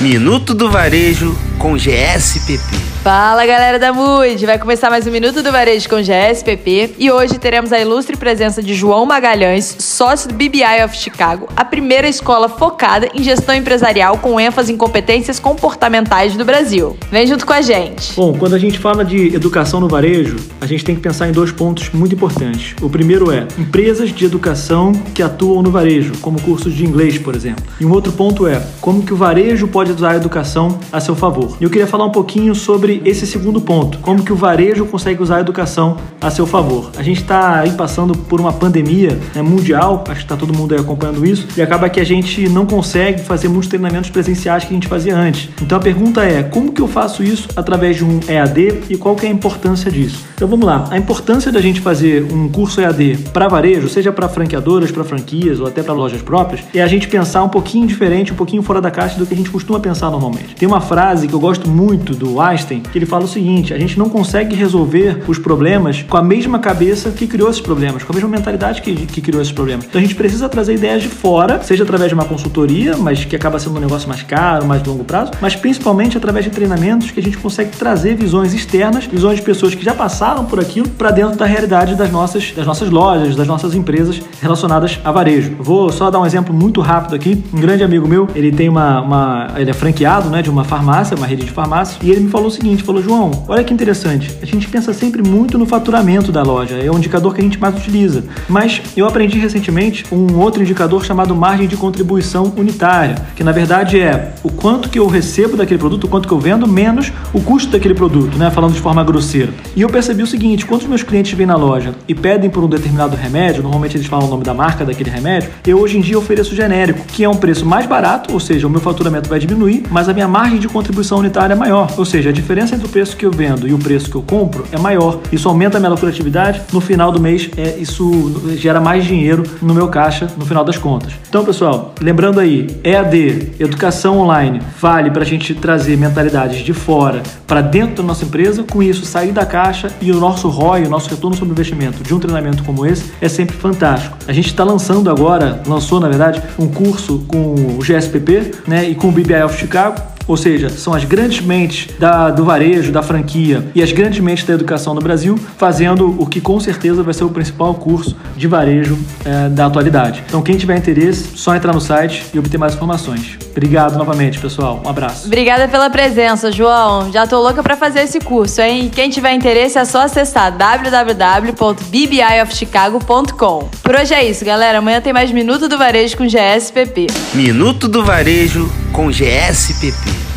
Minuto do Varejo com GSPP. Fala galera da MUD! Vai começar mais um Minuto do Varejo com GSPP e hoje teremos a ilustre presença de João Magalhães, sócio do BBI of Chicago, a primeira escola focada em gestão empresarial com ênfase em competências comportamentais do Brasil. Vem junto com a gente! Bom, quando a gente fala de educação no varejo, a gente tem que pensar em dois pontos muito importantes. O primeiro é empresas de educação que atuam no varejo, como cursos de inglês, por exemplo. E um outro ponto é como que o varejo pode usar a educação a seu favor. E eu queria falar um pouquinho sobre sobre esse segundo ponto, como que o varejo consegue usar a educação a seu favor. A gente está aí passando por uma pandemia né, mundial, acho que está todo mundo aí acompanhando isso, e acaba que a gente não consegue fazer muitos treinamentos presenciais que a gente fazia antes. Então a pergunta é, como que eu faço isso através de um EAD e qual que é a importância disso? Então vamos lá, a importância da gente fazer um curso EAD para varejo, seja para franqueadoras, para franquias ou até para lojas próprias, é a gente pensar um pouquinho diferente, um pouquinho fora da caixa do que a gente costuma pensar normalmente. Tem uma frase que eu gosto muito do Einstein, que ele fala o seguinte: a gente não consegue resolver os problemas com a mesma cabeça que criou esses problemas, com a mesma mentalidade que, que criou esses problemas. Então a gente precisa trazer ideias de fora, seja através de uma consultoria, mas que acaba sendo um negócio mais caro, mais longo prazo, mas principalmente através de treinamentos que a gente consegue trazer visões externas, visões de pessoas que já passaram por aquilo para dentro da realidade das nossas, das nossas lojas, das nossas empresas relacionadas a varejo. vou só dar um exemplo muito rápido aqui. Um grande amigo meu, ele tem uma, uma ele é franqueado, né, de uma farmácia, uma rede de farmácias, e ele me falou o seguinte seguinte, falou, João, olha que interessante, a gente pensa sempre muito no faturamento da loja, é o indicador que a gente mais utiliza. Mas eu aprendi recentemente um outro indicador chamado margem de contribuição unitária, que na verdade é o quanto que eu recebo daquele produto, o quanto que eu vendo, menos o custo daquele produto, né? Falando de forma grosseira. E eu percebi o seguinte, quando os meus clientes vêm na loja e pedem por um determinado remédio, normalmente eles falam o nome da marca daquele remédio, eu hoje em dia ofereço genérico, que é um preço mais barato, ou seja, o meu faturamento vai diminuir, mas a minha margem de contribuição unitária é maior, ou seja, a diferença diferença entre o preço que eu vendo e o preço que eu compro é maior. Isso aumenta a minha lucratividade. No final do mês, é, isso gera mais dinheiro no meu caixa no final das contas. Então, pessoal, lembrando aí, EAD, educação online, vale para a gente trazer mentalidades de fora para dentro da nossa empresa. Com isso, sair da caixa e o nosso ROI, o nosso retorno sobre investimento de um treinamento como esse é sempre fantástico. A gente está lançando agora, lançou na verdade, um curso com o GSPP né, e com o BBI of Chicago ou seja, são as grandes mentes da, do varejo, da franquia e as grandes mentes da educação no Brasil fazendo o que com certeza vai ser o principal curso de varejo é, da atualidade. Então, quem tiver interesse, só entrar no site e obter mais informações. Obrigado novamente, pessoal. Um abraço. Obrigada pela presença, João. Já tô louca para fazer esse curso, hein? Quem tiver interesse é só acessar www.bbiofchicago.com. Por hoje é isso, galera. Amanhã tem mais Minuto do Varejo com GSPP. Minuto do Varejo com GSPP.